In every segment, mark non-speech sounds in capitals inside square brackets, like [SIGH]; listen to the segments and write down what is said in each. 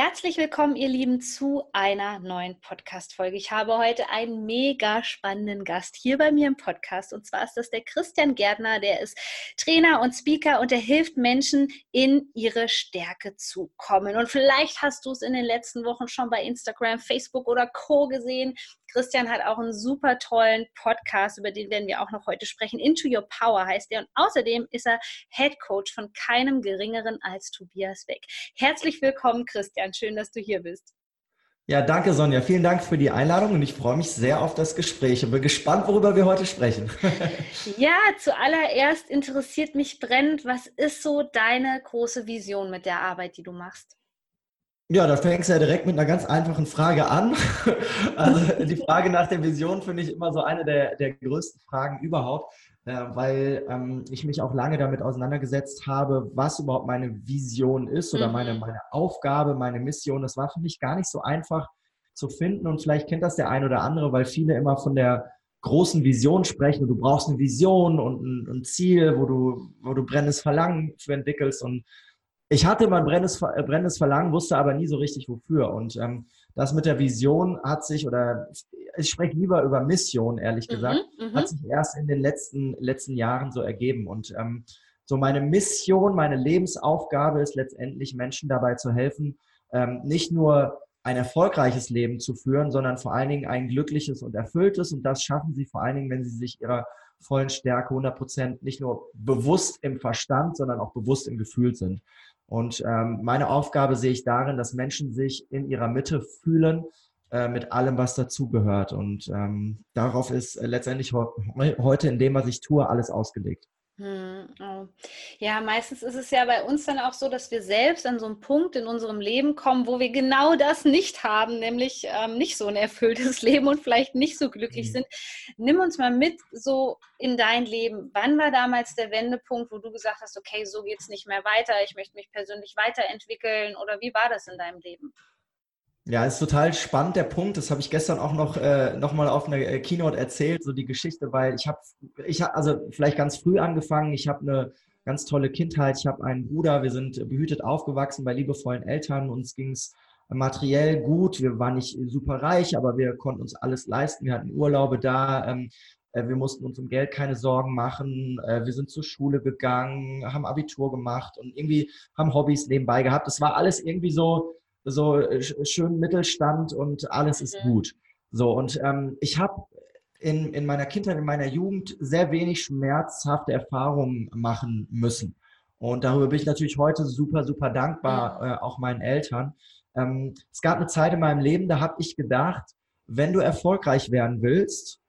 Herzlich willkommen, ihr Lieben, zu einer neuen Podcast-Folge. Ich habe heute einen mega spannenden Gast hier bei mir im Podcast. Und zwar ist das der Christian Gärtner. Der ist Trainer und Speaker und er hilft Menschen, in ihre Stärke zu kommen. Und vielleicht hast du es in den letzten Wochen schon bei Instagram, Facebook oder Co. gesehen. Christian hat auch einen super tollen Podcast, über den werden wir auch noch heute sprechen. Into Your Power heißt er. Und außerdem ist er Head Coach von keinem geringeren als Tobias Beck. Herzlich willkommen, Christian. Schön, dass du hier bist. Ja, danke Sonja. Vielen Dank für die Einladung und ich freue mich sehr auf das Gespräch und bin gespannt, worüber wir heute sprechen. [LAUGHS] ja, zuallererst interessiert mich brennend, was ist so deine große Vision mit der Arbeit, die du machst? Ja, da fängst du ja direkt mit einer ganz einfachen Frage an. [LAUGHS] Also die Frage nach der Vision finde ich immer so eine der, der größten Fragen überhaupt, äh, weil ähm, ich mich auch lange damit auseinandergesetzt habe, was überhaupt meine Vision ist oder mhm. meine, meine Aufgabe, meine Mission. Das war für mich gar nicht so einfach zu finden und vielleicht kennt das der ein oder andere, weil viele immer von der großen Vision sprechen und du brauchst eine Vision und ein, ein Ziel, wo du, wo du brennendes Verlangen für entwickelst und ich hatte immer ein brennendes, äh, brennendes Verlangen, wusste aber nie so richtig wofür. Und ähm, das mit der Vision hat sich, oder ich spreche lieber über Mission, ehrlich mhm, gesagt, mhm, hat sich erst in den letzten, letzten Jahren so ergeben. Und ähm, so meine Mission, meine Lebensaufgabe ist letztendlich, Menschen dabei zu helfen, ähm, nicht nur ein erfolgreiches Leben zu führen, sondern vor allen Dingen ein glückliches und erfülltes. Und das schaffen sie vor allen Dingen, wenn sie sich ihrer vollen Stärke 100 Prozent nicht nur bewusst im Verstand, sondern auch bewusst im Gefühl sind. Und ähm, meine Aufgabe sehe ich darin, dass Menschen sich in ihrer Mitte fühlen äh, mit allem, was dazugehört. Und ähm, darauf ist äh, letztendlich heute in dem, was ich tue, alles ausgelegt. Hm, oh. Ja, meistens ist es ja bei uns dann auch so, dass wir selbst an so einen Punkt in unserem Leben kommen, wo wir genau das nicht haben, nämlich ähm, nicht so ein erfülltes [LAUGHS] Leben und vielleicht nicht so glücklich mhm. sind. Nimm uns mal mit so in dein Leben. Wann war damals der Wendepunkt, wo du gesagt hast, okay, so geht es nicht mehr weiter, ich möchte mich persönlich weiterentwickeln oder wie war das in deinem Leben? Ja, ist total spannend der Punkt. Das habe ich gestern auch noch, äh, noch mal auf einer äh, Keynote erzählt, so die Geschichte, weil ich habe, ich hab, also vielleicht ganz früh angefangen. Ich habe eine ganz tolle Kindheit. Ich habe einen Bruder. Wir sind behütet aufgewachsen bei liebevollen Eltern. Uns ging es materiell gut. Wir waren nicht super reich, aber wir konnten uns alles leisten. Wir hatten Urlaube da. Ähm, äh, wir mussten uns um Geld keine Sorgen machen. Äh, wir sind zur Schule gegangen, haben Abitur gemacht und irgendwie haben Hobbys nebenbei gehabt. Das war alles irgendwie so so äh, schön Mittelstand und alles ist gut. So, und ähm, ich habe in, in meiner Kindheit, in meiner Jugend sehr wenig schmerzhafte Erfahrungen machen müssen. Und darüber bin ich natürlich heute super, super dankbar, äh, auch meinen Eltern. Ähm, es gab eine Zeit in meinem Leben, da habe ich gedacht, wenn du erfolgreich werden willst,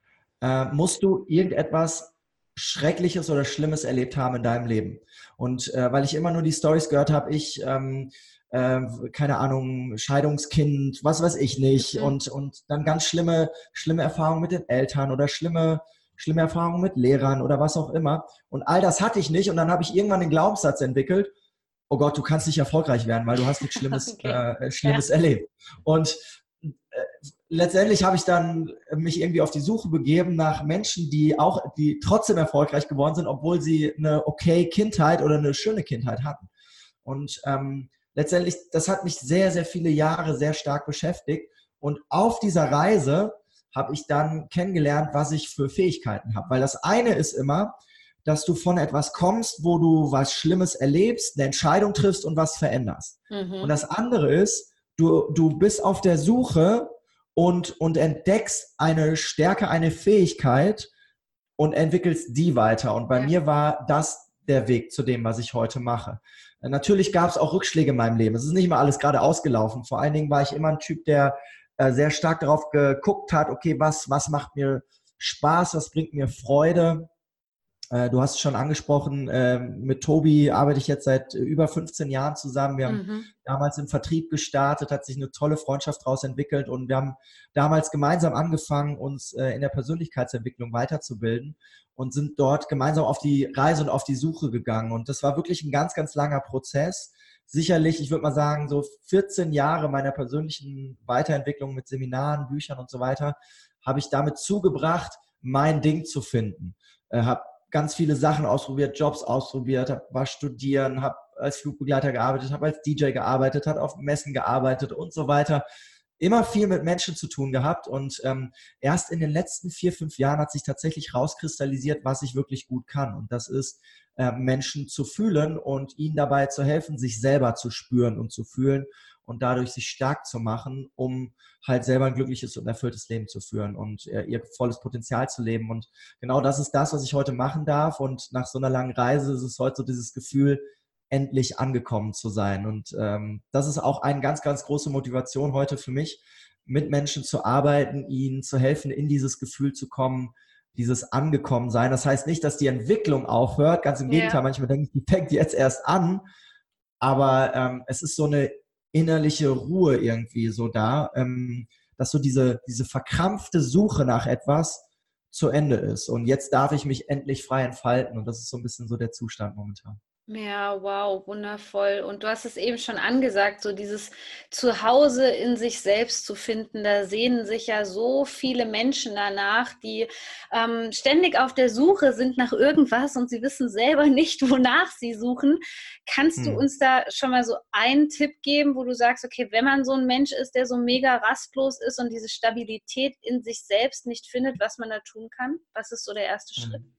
äh, musst du irgendetwas Schreckliches oder Schlimmes erlebt haben in deinem Leben. Und äh, weil ich immer nur die Stories gehört habe, ich ähm, äh, keine Ahnung, Scheidungskind, was weiß ich nicht. Mhm. Und, und dann ganz schlimme, schlimme Erfahrungen mit den Eltern oder schlimme, schlimme Erfahrungen mit Lehrern oder was auch immer. Und all das hatte ich nicht. Und dann habe ich irgendwann den Glaubenssatz entwickelt, oh Gott, du kannst nicht erfolgreich werden, weil du hast nichts Schlimmes, [LAUGHS] okay. äh, Schlimmes ja. erlebt. Und äh, letztendlich habe ich dann mich irgendwie auf die Suche begeben nach Menschen, die auch, die trotzdem erfolgreich geworden sind, obwohl sie eine okay Kindheit oder eine schöne Kindheit hatten. Und ähm, letztendlich, das hat mich sehr, sehr viele Jahre sehr stark beschäftigt. Und auf dieser Reise habe ich dann kennengelernt, was ich für Fähigkeiten habe. Weil das eine ist immer, dass du von etwas kommst, wo du was Schlimmes erlebst, eine Entscheidung triffst und was veränderst. Mhm. Und das andere ist, du, du bist auf der Suche und, und entdeckst eine Stärke, eine Fähigkeit und entwickelst die weiter. Und bei ja. mir war das der Weg zu dem, was ich heute mache. Natürlich gab es auch Rückschläge in meinem Leben. Es ist nicht immer alles gerade ausgelaufen. Vor allen Dingen war ich immer ein Typ, der äh, sehr stark darauf geguckt hat, okay, was, was macht mir Spaß, was bringt mir Freude. Äh, du hast es schon angesprochen, äh, mit Tobi arbeite ich jetzt seit über 15 Jahren zusammen. Wir haben mhm. damals im Vertrieb gestartet, hat sich eine tolle Freundschaft daraus entwickelt und wir haben damals gemeinsam angefangen, uns äh, in der Persönlichkeitsentwicklung weiterzubilden und sind dort gemeinsam auf die Reise und auf die Suche gegangen. Und das war wirklich ein ganz, ganz langer Prozess. Sicherlich, ich würde mal sagen, so 14 Jahre meiner persönlichen Weiterentwicklung mit Seminaren, Büchern und so weiter, habe ich damit zugebracht, mein Ding zu finden. Äh, habe ganz viele Sachen ausprobiert, Jobs ausprobiert, hab, war studieren, habe als Flugbegleiter gearbeitet, habe als DJ gearbeitet, hat auf Messen gearbeitet und so weiter immer viel mit Menschen zu tun gehabt und ähm, erst in den letzten vier, fünf Jahren hat sich tatsächlich rauskristallisiert, was ich wirklich gut kann. Und das ist, äh, Menschen zu fühlen und ihnen dabei zu helfen, sich selber zu spüren und zu fühlen und dadurch sich stark zu machen, um halt selber ein glückliches und erfülltes Leben zu führen und äh, ihr volles Potenzial zu leben. Und genau das ist das, was ich heute machen darf. Und nach so einer langen Reise ist es heute so dieses Gefühl, endlich angekommen zu sein. Und ähm, das ist auch eine ganz, ganz große Motivation heute für mich, mit Menschen zu arbeiten, ihnen zu helfen, in dieses Gefühl zu kommen, dieses angekommen sein. Das heißt nicht, dass die Entwicklung aufhört. Ganz im Gegenteil, ja. manchmal denke ich, die fängt jetzt erst an. Aber ähm, es ist so eine innerliche Ruhe irgendwie so da, ähm, dass so diese, diese verkrampfte Suche nach etwas zu Ende ist. Und jetzt darf ich mich endlich frei entfalten. Und das ist so ein bisschen so der Zustand momentan. Ja, wow, wundervoll. Und du hast es eben schon angesagt, so dieses Zuhause in sich selbst zu finden. Da sehnen sich ja so viele Menschen danach, die ähm, ständig auf der Suche sind nach irgendwas und sie wissen selber [LAUGHS] nicht, wonach sie suchen. Kannst hm. du uns da schon mal so einen Tipp geben, wo du sagst, okay, wenn man so ein Mensch ist, der so mega rastlos ist und diese Stabilität in sich selbst nicht findet, was man da tun kann? Was ist so der erste hm. Schritt?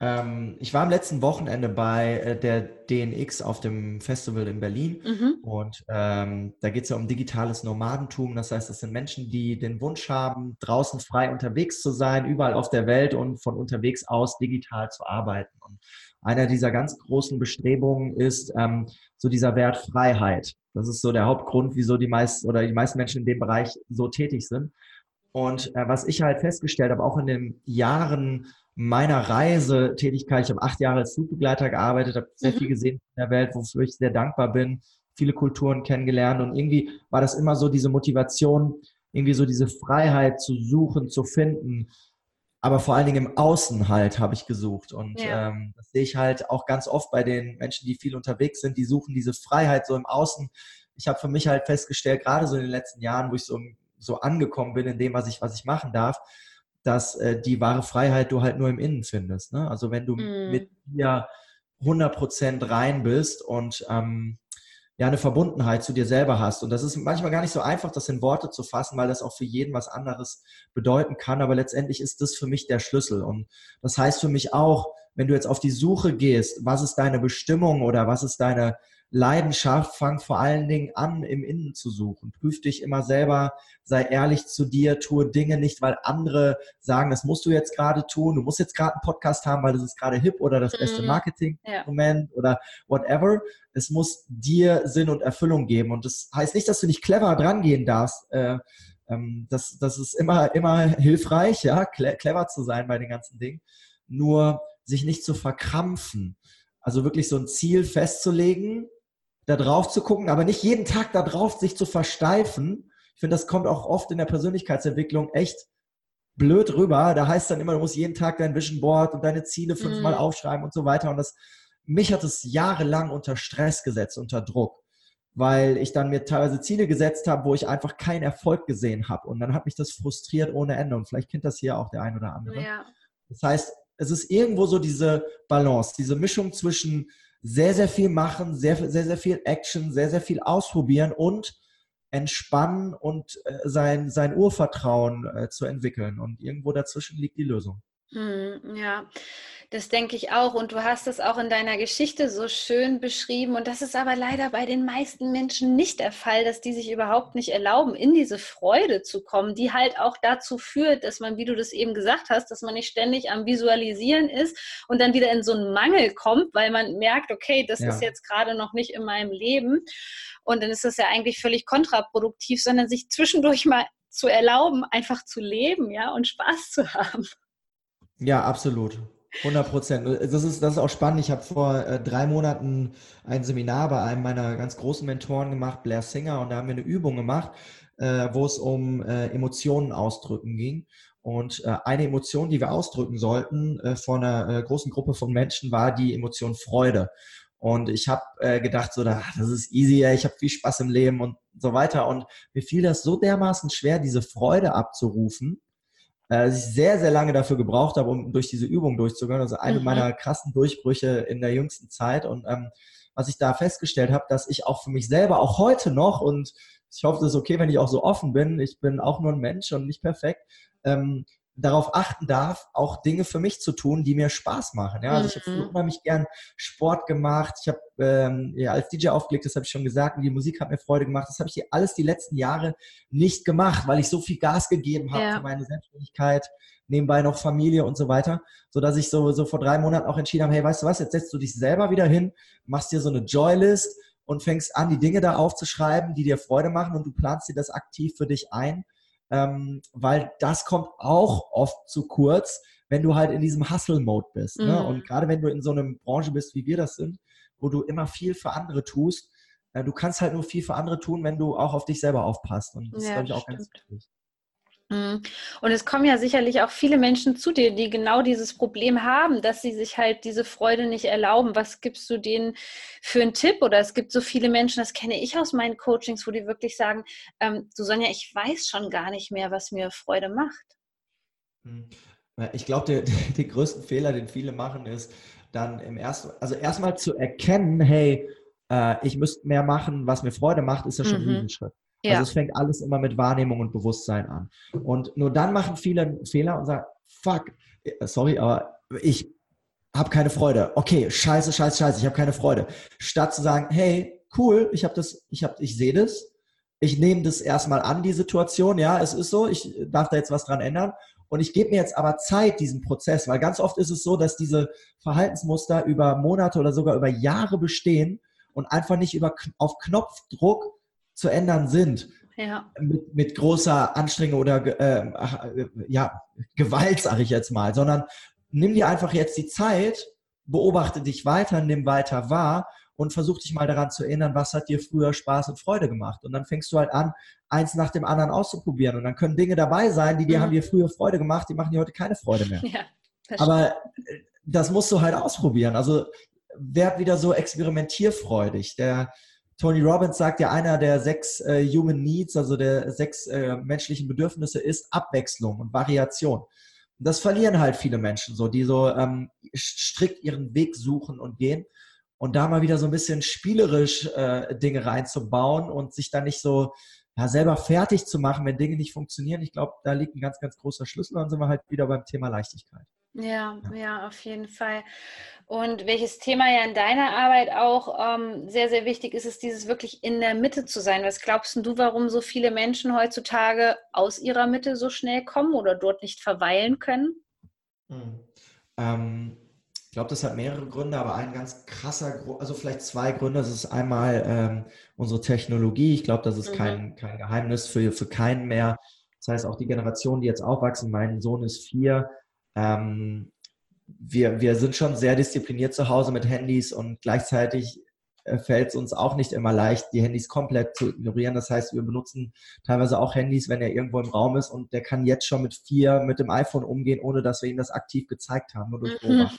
Ähm, ich war am letzten Wochenende bei äh, der DNX auf dem Festival in Berlin mhm. und ähm, da geht es ja um digitales Nomadentum. Das heißt, das sind Menschen, die den Wunsch haben, draußen frei unterwegs zu sein, überall auf der Welt und von unterwegs aus digital zu arbeiten. Und einer dieser ganz großen Bestrebungen ist ähm, so dieser Wert Freiheit. Das ist so der Hauptgrund, wieso die meisten oder die meisten Menschen in dem Bereich so tätig sind. Und äh, was ich halt festgestellt habe, auch in den Jahren meiner Reisetätigkeit, ich habe acht Jahre als Flugbegleiter gearbeitet, habe sehr mhm. viel gesehen in der Welt, wofür ich sehr dankbar bin, viele Kulturen kennengelernt und irgendwie war das immer so diese Motivation, irgendwie so diese Freiheit zu suchen, zu finden, aber vor allen Dingen im Außen halt habe ich gesucht und ja. ähm, das sehe ich halt auch ganz oft bei den Menschen, die viel unterwegs sind, die suchen diese Freiheit so im Außen. Ich habe für mich halt festgestellt, gerade so in den letzten Jahren, wo ich so, so angekommen bin in dem, was ich, was ich machen darf, dass äh, die wahre Freiheit du halt nur im Innen findest. Ne? Also wenn du mm. mit dir 100% rein bist und ähm, ja eine Verbundenheit zu dir selber hast. Und das ist manchmal gar nicht so einfach, das in Worte zu fassen, weil das auch für jeden was anderes bedeuten kann. Aber letztendlich ist das für mich der Schlüssel. Und das heißt für mich auch, wenn du jetzt auf die Suche gehst, was ist deine Bestimmung oder was ist deine Leidenschaft, fang vor allen Dingen an, im Innen zu suchen. Prüf dich immer selber, sei ehrlich zu dir, tue Dinge nicht, weil andere sagen, das musst du jetzt gerade tun, du musst jetzt gerade einen Podcast haben, weil das ist gerade hip oder das beste mhm. Marketing-Moment ja. oder whatever. Es muss dir Sinn und Erfüllung geben. Und das heißt nicht, dass du nicht clever dran gehen darfst. Äh, ähm, das, das ist immer, immer hilfreich, ja, clever zu sein bei den ganzen Dingen. Nur sich nicht zu verkrampfen. Also wirklich so ein Ziel festzulegen, da drauf zu gucken, aber nicht jeden Tag da drauf sich zu versteifen. Ich finde, das kommt auch oft in der Persönlichkeitsentwicklung echt blöd rüber. Da heißt dann immer, du musst jeden Tag dein Vision Board und deine Ziele fünfmal mhm. aufschreiben und so weiter. Und das, mich hat es jahrelang unter Stress gesetzt, unter Druck, weil ich dann mir teilweise Ziele gesetzt habe, wo ich einfach keinen Erfolg gesehen habe. Und dann hat mich das frustriert ohne Ende. Und vielleicht kennt das hier auch der ein oder andere. Ja. Das heißt, es ist irgendwo so diese Balance, diese Mischung zwischen sehr, sehr viel machen, sehr, sehr, sehr viel Action, sehr, sehr viel ausprobieren und entspannen und äh, sein, sein Urvertrauen äh, zu entwickeln. Und irgendwo dazwischen liegt die Lösung. Hm, ja, das denke ich auch. Und du hast es auch in deiner Geschichte so schön beschrieben. Und das ist aber leider bei den meisten Menschen nicht der Fall, dass die sich überhaupt nicht erlauben, in diese Freude zu kommen, die halt auch dazu führt, dass man, wie du das eben gesagt hast, dass man nicht ständig am Visualisieren ist und dann wieder in so einen Mangel kommt, weil man merkt, okay, das ja. ist jetzt gerade noch nicht in meinem Leben. Und dann ist das ja eigentlich völlig kontraproduktiv, sondern sich zwischendurch mal zu erlauben, einfach zu leben, ja, und Spaß zu [LAUGHS] haben. Ja, absolut. 100 Prozent. Das ist, das ist auch spannend. Ich habe vor äh, drei Monaten ein Seminar bei einem meiner ganz großen Mentoren gemacht, Blair Singer, und da haben wir eine Übung gemacht, äh, wo es um äh, Emotionen ausdrücken ging. Und äh, eine Emotion, die wir ausdrücken sollten äh, vor einer äh, großen Gruppe von Menschen, war die Emotion Freude. Und ich habe äh, gedacht, so, das ist easy, ich habe viel Spaß im Leben und so weiter. Und mir fiel das so dermaßen schwer, diese Freude abzurufen, äh, dass ich sehr, sehr lange dafür gebraucht habe, um durch diese Übung durchzugehen. Also eine mhm. meiner krassen Durchbrüche in der jüngsten Zeit. Und ähm, was ich da festgestellt habe, dass ich auch für mich selber, auch heute noch, und ich hoffe, das ist okay, wenn ich auch so offen bin, ich bin auch nur ein Mensch und nicht perfekt, ähm, darauf achten darf, auch Dinge für mich zu tun, die mir Spaß machen. Ja, also ich habe mhm. unheimlich gern Sport gemacht. Ich habe ähm, ja, als DJ aufgelegt, das habe ich schon gesagt, und die Musik hat mir Freude gemacht. Das habe ich hier alles die letzten Jahre nicht gemacht, weil ich so viel Gas gegeben habe ja. für meine Selbstständigkeit, nebenbei noch Familie und so weiter, so dass ich so, so vor drei Monaten auch entschieden habe, hey, weißt du was, jetzt setzt du dich selber wieder hin, machst dir so eine Joylist und fängst an, die Dinge da aufzuschreiben, die dir Freude machen und du planst dir das aktiv für dich ein ähm, weil das kommt auch oft zu kurz, wenn du halt in diesem Hustle-Mode bist. Ne? Mhm. Ne? Und gerade wenn du in so einer Branche bist, wie wir das sind, wo du immer viel für andere tust, äh, du kannst halt nur viel für andere tun, wenn du auch auf dich selber aufpasst. Und das ja, ist, glaube ich, auch stimmt. ganz wichtig. Mhm. Und es kommen ja sicherlich auch viele Menschen zu dir, die genau dieses Problem haben, dass sie sich halt diese Freude nicht erlauben. Was gibst du denen für einen Tipp? Oder es gibt so viele Menschen, das kenne ich aus meinen Coachings, wo die wirklich sagen, ähm, du Sonja, ich weiß schon gar nicht mehr, was mir Freude macht. Hm. Ich glaube, [LAUGHS] der, größte Fehler, den viele machen, ist dann im ersten, also erstmal zu erkennen, hey, äh, ich müsste mehr machen, was mir Freude macht, ist ja schon mhm. ein Riesenschritt. Also ja. Also es fängt alles immer mit Wahrnehmung und Bewusstsein an. Und nur dann machen viele einen Fehler und sagen, fuck, äh, sorry, aber ich habe keine Freude. Okay, scheiße, scheiße, scheiße, ich habe keine Freude. Statt zu sagen, hey, cool, ich habe das, ich habe, ich sehe das, ich nehme das erstmal an, die Situation, ja, es ist so, ich darf da jetzt was dran ändern. Und ich gebe mir jetzt aber Zeit, diesen Prozess, weil ganz oft ist es so, dass diese Verhaltensmuster über Monate oder sogar über Jahre bestehen und einfach nicht über, auf Knopfdruck zu ändern sind. Ja. Mit, mit, großer Anstrengung oder äh, ja, Gewalt, sage ich jetzt mal, sondern nimm dir einfach jetzt die Zeit, beobachte dich weiter, nimm weiter wahr und versuch dich mal daran zu erinnern, was hat dir früher Spaß und Freude gemacht. Und dann fängst du halt an, eins nach dem anderen auszuprobieren. Und dann können Dinge dabei sein, die dir mhm. haben dir früher Freude gemacht, die machen dir heute keine Freude mehr. Ja, Aber äh, das musst du halt ausprobieren. Also werd wieder so experimentierfreudig. Der, Tony Robbins sagt ja, einer der sechs äh, Human Needs, also der sechs äh, menschlichen Bedürfnisse, ist Abwechslung und Variation. Und das verlieren halt viele Menschen so, die so ähm, strikt ihren Weg suchen und gehen. Und da mal wieder so ein bisschen spielerisch äh, Dinge reinzubauen und sich dann nicht so ja, selber fertig zu machen, wenn Dinge nicht funktionieren. Ich glaube, da liegt ein ganz, ganz großer Schlüssel. Dann sind wir halt wieder beim Thema Leichtigkeit. Ja, ja, auf jeden Fall. Und welches Thema ja in deiner Arbeit auch ähm, sehr, sehr wichtig ist, ist dieses wirklich in der Mitte zu sein. Was glaubst du, warum so viele Menschen heutzutage aus ihrer Mitte so schnell kommen oder dort nicht verweilen können? Hm. Ähm, ich glaube, das hat mehrere Gründe, aber ein ganz krasser, also vielleicht zwei Gründe. Das ist einmal ähm, unsere Technologie. Ich glaube, das ist mhm. kein, kein Geheimnis für, für keinen mehr. Das heißt, auch die Generation, die jetzt aufwachsen, mein Sohn ist vier, ähm, wir, wir sind schon sehr diszipliniert zu Hause mit Handys und gleichzeitig äh, fällt es uns auch nicht immer leicht, die Handys komplett zu ignorieren. Das heißt, wir benutzen teilweise auch Handys, wenn er irgendwo im Raum ist und der kann jetzt schon mit vier mit dem iPhone umgehen, ohne dass wir ihm das aktiv gezeigt haben, nur durch mhm.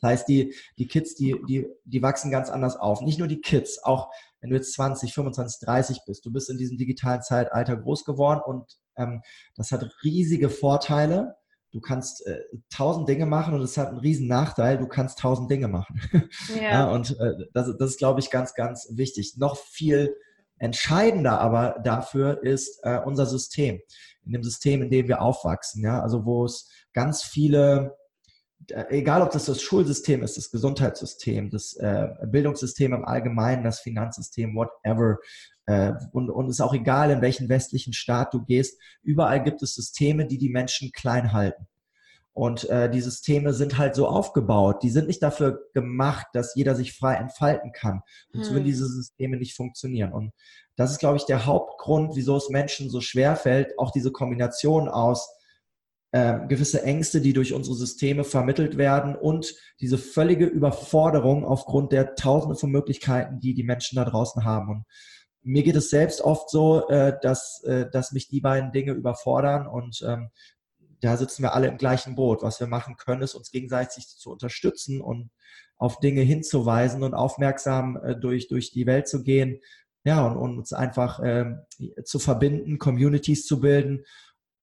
Das heißt, die, die Kids, die, die, die wachsen ganz anders auf. Nicht nur die Kids, auch wenn du jetzt 20, 25, 30 bist. Du bist in diesem digitalen Zeitalter groß geworden und ähm, das hat riesige Vorteile du kannst äh, tausend Dinge machen und es hat einen riesen Nachteil, du kannst tausend Dinge machen. [LAUGHS] Ja. ja und äh, das, das ist, glaube ich, ganz, ganz wichtig. Noch viel entscheidender aber dafür ist äh, unser System. In dem System, in dem wir aufwachsen, ja, also wo es ganz viele äh, egal ob das das Schulsystem ist, das Gesundheitssystem, das äh, Bildungssystem im Allgemeinen, das Finanzsystem, whatever, äh, und, und ist auch egal, in welchen westlichen Staat du gehst, überall gibt es Systeme, die die Menschen klein halten. Und äh, die Systeme sind halt so aufgebaut. Die sind nicht dafür gemacht, dass jeder sich frei entfalten kann. Und so hm. diese Systeme nicht funktionieren. Und das ist, glaube ich, der Hauptgrund, wieso es Menschen so schwer fällt, auch diese Kombination aus äh, gewisse Ängste, die durch unsere Systeme vermittelt werden und diese völlige Überforderung aufgrund der Tausende von Möglichkeiten, die die Menschen da draußen haben. Und mir geht es selbst oft so, äh, dass, äh, dass mich die beiden Dinge überfordern und ähm, da sitzen wir alle im gleichen Boot. Was wir machen können, ist uns gegenseitig zu unterstützen und auf Dinge hinzuweisen und aufmerksam äh, durch, durch die Welt zu gehen. Ja, und, und uns einfach ähm, zu verbinden, Communities zu bilden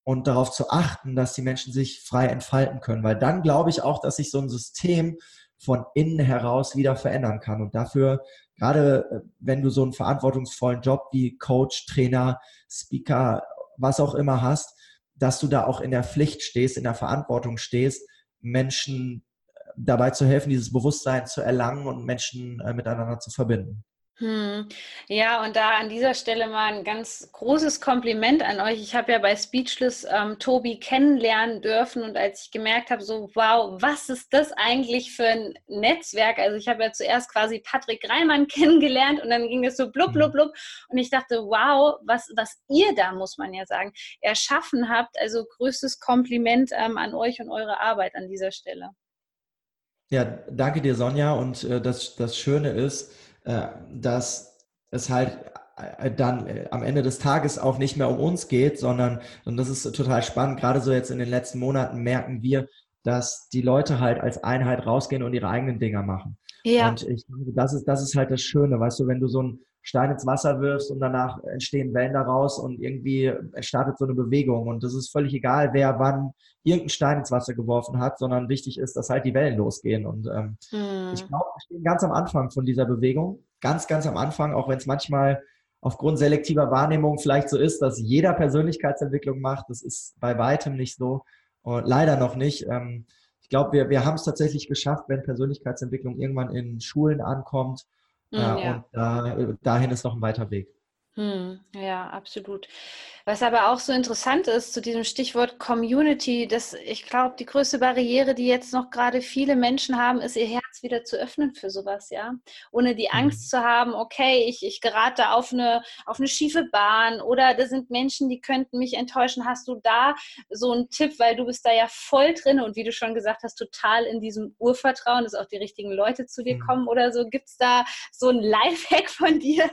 und darauf zu achten, dass die Menschen sich frei entfalten können. Weil dann glaube ich auch, dass sich so ein System von innen heraus wieder verändern kann. Und dafür, gerade äh, wenn du so einen verantwortungsvollen Job wie Coach, Trainer, Speaker, was auch immer hast, dass du da auch in der Pflicht stehst, in der Verantwortung stehst, Menschen äh, dabei zu helfen, dieses Bewusstsein zu erlangen und Menschen äh, miteinander zu verbinden. Hm. Ja, und da an dieser Stelle mal ein ganz großes Kompliment an euch. Ich habe ja bei Speechless ähm, Tobi kennenlernen dürfen und als ich gemerkt habe, so wow, was ist das eigentlich für ein Netzwerk? Also ich habe ja zuerst quasi Patrick Reimann [LAUGHS] kennengelernt und dann ging es so blub, blub, mhm. blub und ich dachte, wow, was, was ihr da, muss man ja sagen, erschaffen habt. Also größtes Kompliment ähm, an euch und eure Arbeit an dieser Stelle. Ja, danke dir, Sonja. Und äh, das, das Schöne ist, dass es halt äh, dann äh, am Ende des Tages auch nicht mehr um uns geht, sondern, und das ist total spannend, gerade so jetzt in den letzten Monaten merken wir, dass die Leute halt als Einheit rausgehen und ihre eigenen Dinger machen. Ja. Und ich das ist, das ist halt das Schöne, weißt du, wenn du so ein Stein ins Wasser wirfst und danach entstehen Wellen daraus und irgendwie startet so eine Bewegung. Und das ist völlig egal, wer wann irgendeinen Stein ins Wasser geworfen hat, sondern wichtig ist, dass halt die Wellen losgehen. Und ähm, hm. ich glaube, wir stehen ganz am Anfang von dieser Bewegung. Ganz, ganz am Anfang, auch wenn es manchmal aufgrund selektiver Wahrnehmung vielleicht so ist, dass jeder Persönlichkeitsentwicklung macht. Das ist bei weitem nicht so. Und leider noch nicht. Ähm, ich glaube, wir, wir haben es tatsächlich geschafft, wenn Persönlichkeitsentwicklung irgendwann in Schulen ankommt, ja. Und äh, dahin ist noch ein weiter Weg. Hm, ja, absolut. Was aber auch so interessant ist zu diesem Stichwort Community, dass ich glaube, die größte Barriere, die jetzt noch gerade viele Menschen haben, ist ihr Herz wieder zu öffnen für sowas, ja. Ohne die Angst mhm. zu haben, okay, ich, ich gerate auf eine, auf eine schiefe Bahn oder da sind Menschen, die könnten mich enttäuschen. Hast du da so einen Tipp, weil du bist da ja voll drin und wie du schon gesagt hast, total in diesem Urvertrauen, dass auch die richtigen Leute zu dir mhm. kommen oder so. Gibt es da so einen Lifehack von dir?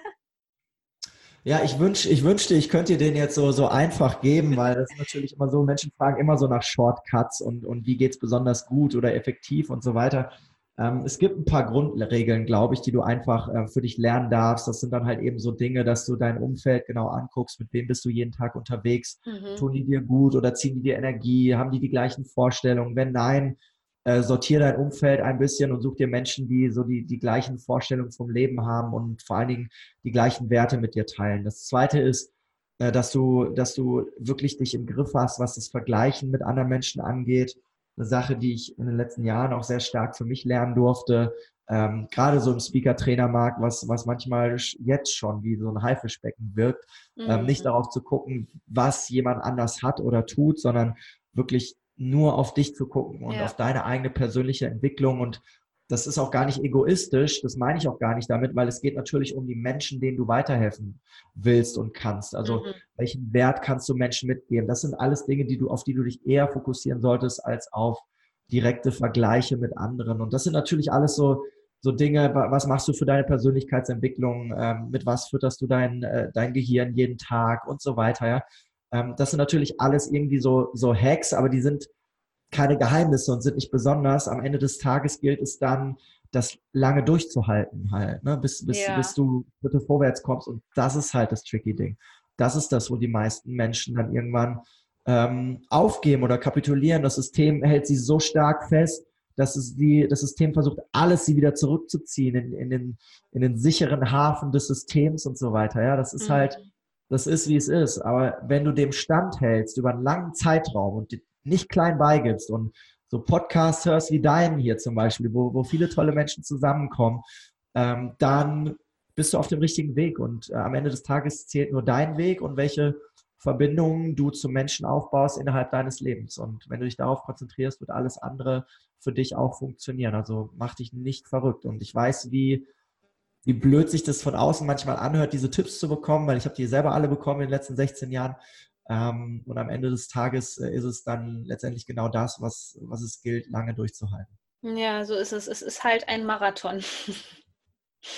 Ja, ich, wünsch, ich wünschte, ich könnte dir den jetzt so, so einfach geben, weil das ist natürlich immer so, Menschen fragen immer so nach Shortcuts und, und wie es besonders gut oder effektiv und so weiter. Ähm, es gibt ein paar Grundregeln, glaube ich, die du einfach äh, für dich lernen darfst. Das sind dann halt eben so Dinge, dass du dein Umfeld genau anguckst, mit wem bist du jeden Tag unterwegs, mhm. tun die dir gut oder ziehen die dir Energie, haben die die gleichen Vorstellungen? Wenn nein, äh, sortiere dein Umfeld ein bisschen und such dir Menschen, die so die, die gleichen Vorstellungen vom Leben haben und vor allen Dingen die gleichen Werte mit dir teilen. Das zweite ist, äh, dass du, dass du wirklich dich im Griff hast, was das Vergleichen mit anderen Menschen angeht. Eine Sache, die ich in den letzten Jahren auch sehr stark für mich lernen durfte. Ähm, gerade so im Speaker-Trainer-Markt, was, was manchmal jetzt schon wie so ein Haifischbecken wirkt, mhm. ähm, nicht darauf zu gucken, was jemand anders hat oder tut, sondern wirklich nur auf dich zu gucken und ja. auf deine eigene persönliche Entwicklung. Und das ist auch gar nicht egoistisch, das meine ich auch gar nicht damit, weil es geht natürlich um die Menschen, denen du weiterhelfen willst und kannst. Also mhm. welchen Wert kannst du Menschen mitgeben? Das sind alles Dinge, die du, auf die du dich eher fokussieren solltest, als auf direkte Vergleiche mit anderen. Und das sind natürlich alles so, so Dinge, was machst du für deine Persönlichkeitsentwicklung, ähm, mit was fütterst du dein, äh, dein Gehirn jeden Tag und so weiter. Ja? Ähm, das sind natürlich alles irgendwie so, so Hacks, aber die sind keine Geheimnisse und sind nicht besonders. Am Ende des Tages gilt es dann, das lange durchzuhalten halt, ne? bis, bis, ja. bis du bitte vorwärts kommst. Und das ist halt das tricky Ding. Das ist das, wo die meisten Menschen dann irgendwann ähm, aufgeben oder kapitulieren. Das System hält sie so stark fest, dass es die, das System versucht, alles sie wieder zurückzuziehen in, in, den, in den sicheren Hafen des Systems und so weiter. Ja, das ist halt mhm. halt das ist, wie es ist. Aber wenn du dem standhältst über einen langen Zeitraum und nicht klein beigibst und so Podcasts hörst wie deinen hier zum Beispiel, wo, wo viele tolle Menschen zusammenkommen, ähm, dann bist du auf dem richtigen Weg. Und äh, am Ende des Tages zählt nur dein Weg und welche Verbindungen du zu Menschen aufbaust innerhalb deines Lebens. Und wenn du dich darauf konzentrierst, wird alles andere für dich auch funktionieren. Also mach dich nicht verrückt. Und ich weiß, wie wie blöd sich das von außen manchmal anhört, diese Tipps zu bekommen, weil ich habe die selber alle bekommen in den letzten 16 Jahren. Ähm, und am Ende des Tages äh, ist es dann letztendlich genau das, was, was es gilt, lange durchzuhalten. Ja, so ist es. Es ist halt ein Marathon.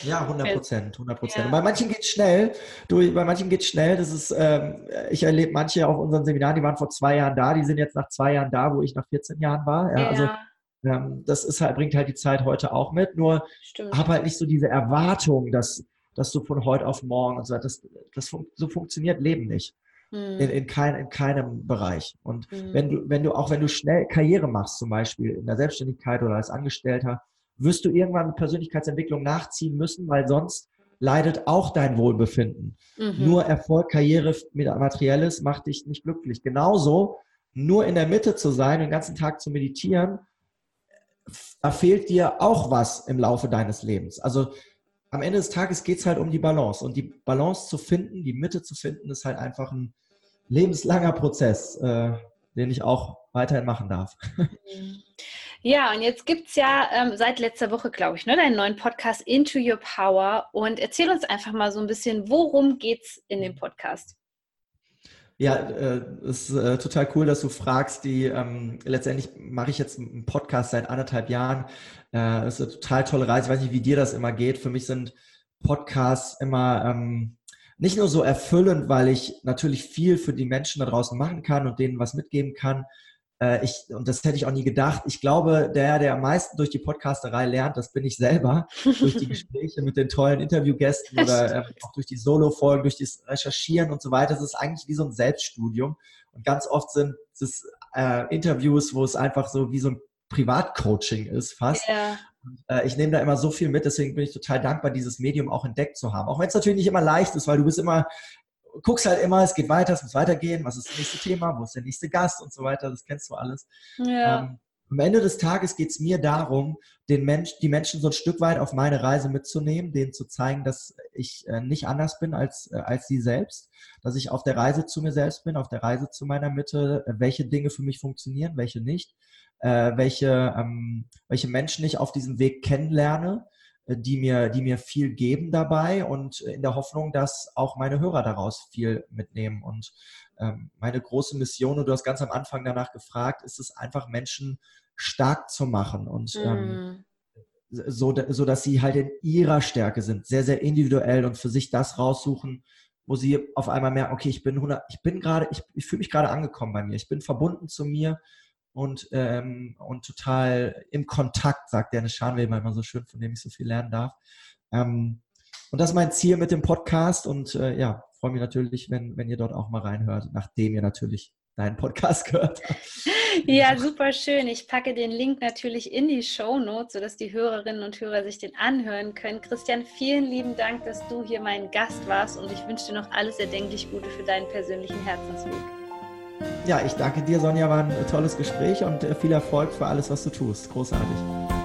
Ja, 100 Prozent, 100 Prozent. Ja. Bei manchen geht es schnell. Du, bei manchen geht es schnell. Das ist, ähm, ich erlebe manche auf unseren Seminaren, die waren vor zwei Jahren da, die sind jetzt nach zwei Jahren da, wo ich nach 14 Jahren war. Ja, also, ja. Also ähm, das ist halt, bringt halt die Zeit heute auch mit. Nur habe halt nicht so diese Erwartung, dass, dass du von heute auf morgen und so weiter, das, das fun so funktioniert Leben nicht. Hm. In, in, kein, in keinem Bereich. Und hm. wenn du, wenn du, auch wenn du schnell Karriere machst, zum Beispiel in der Selbstständigkeit oder als Angestellter, wirst du irgendwann mit Persönlichkeitsentwicklung nachziehen müssen, weil sonst leidet auch dein Wohlbefinden. Mhm. Nur Erfolg, Karriere, Materielles macht dich nicht glücklich. Genauso, nur in der Mitte zu sein, den ganzen Tag zu meditieren, da fehlt dir auch was im Laufe deines Lebens. Also am Ende des Tages geht es halt um die Balance. Und die Balance zu finden, die Mitte zu finden, ist halt einfach ein lebenslanger Prozess, äh, den ich auch weiterhin machen darf. [LAUGHS] Ja, und jetzt gibt es ja ähm, seit letzter Woche, glaube ich, ne, deinen neuen Podcast Into Your Power. Und erzähl uns einfach mal so ein bisschen, worum geht es in dem Podcast? Ja, äh, es ist äh, total cool, dass du fragst. Die ähm, letztendlich mache ich jetzt einen Podcast seit anderthalb Jahren. Äh, das ist eine total tolle Reise. Ich weiß nicht, wie dir das immer geht. Für mich sind Podcasts immer ähm, nicht nur so erfüllend, weil ich natürlich viel für die Menschen da draußen machen kann und denen was mitgeben kann, äh, ich, und das hätte ich auch nie gedacht, ich glaube, der, der am meisten durch die Podcasterei lernt, das bin ich selber, [LAUGHS] durch die Gespräche mit den tollen Interviewgästen oder äh, auch durch die Solo-Folgen, durch das Recherchieren und so weiter. Es ist eigentlich wie so ein Selbststudium. Und ganz oft sind es äh, Interviews, wo es einfach so wie so ein Privatcoaching ist fast. Yeah. Äh, ich nehme da immer so viel mit, deswegen bin ich total dankbar, dieses Medium auch entdeckt zu haben. Auch wenn es natürlich nicht immer leicht ist, weil du bist immer guckst halt immer, es geht weiter, es muss weitergehen, was ist das nächste Thema, wo ist der nächste Gast und so weiter, das kennst du alles. Ja. Ähm, am Ende des Tages geht es mir darum, den Mensch, die Menschen so ein Stück weit auf meine Reise mitzunehmen, denen zu zeigen, dass ich äh, nicht anders bin als, äh, als sie selbst, dass ich auf der Reise zu mir selbst bin, auf der Reise zu meiner Mitte, äh, welche Dinge für mich funktionieren, welche nicht, äh, welche, ähm, welche Menschen ich auf diesem Weg kennenlerne die mir, die mir viel geben dabei und in der Hoffnung, dass auch meine Hörer daraus viel mitnehmen. Und meine große Mission, und du hast ganz am Anfang danach gefragt, ist es einfach Menschen stark zu machen und mm. ähm, so, so, dass sie halt in ihrer Stärke sind, sehr, sehr individuell und für sich das raussuchen, wo sie auf einmal merken, okay, ich bin 100, ich bin gerade, ich, ich fühle mich gerade angekommen bei mir, ich bin verbunden zu mir und, ähm, und total im Kontakt, sagt Dennis Schanweber immer so schön, von dem ich so viel lernen darf. Ähm, und das ist mein Ziel mit dem Podcast und äh, ja, freue mich natürlich, wenn, wenn ihr dort auch mal reinhört, nachdem ihr natürlich deinen Podcast [LAUGHS] gehört habt. Ja, super schön. Ich packe den Link natürlich in die Show Notes, sodass die Hörerinnen und Hörer sich den anhören können. Christian, vielen lieben Dank, dass du hier mein Gast warst und ich wünsche dir noch alles erdenklich Gute für deinen persönlichen Herzensweg. Ja, ich danke dir, Sonja. War ein tolles Gespräch und äh, viel Erfolg für alles, was du tust. Großartig.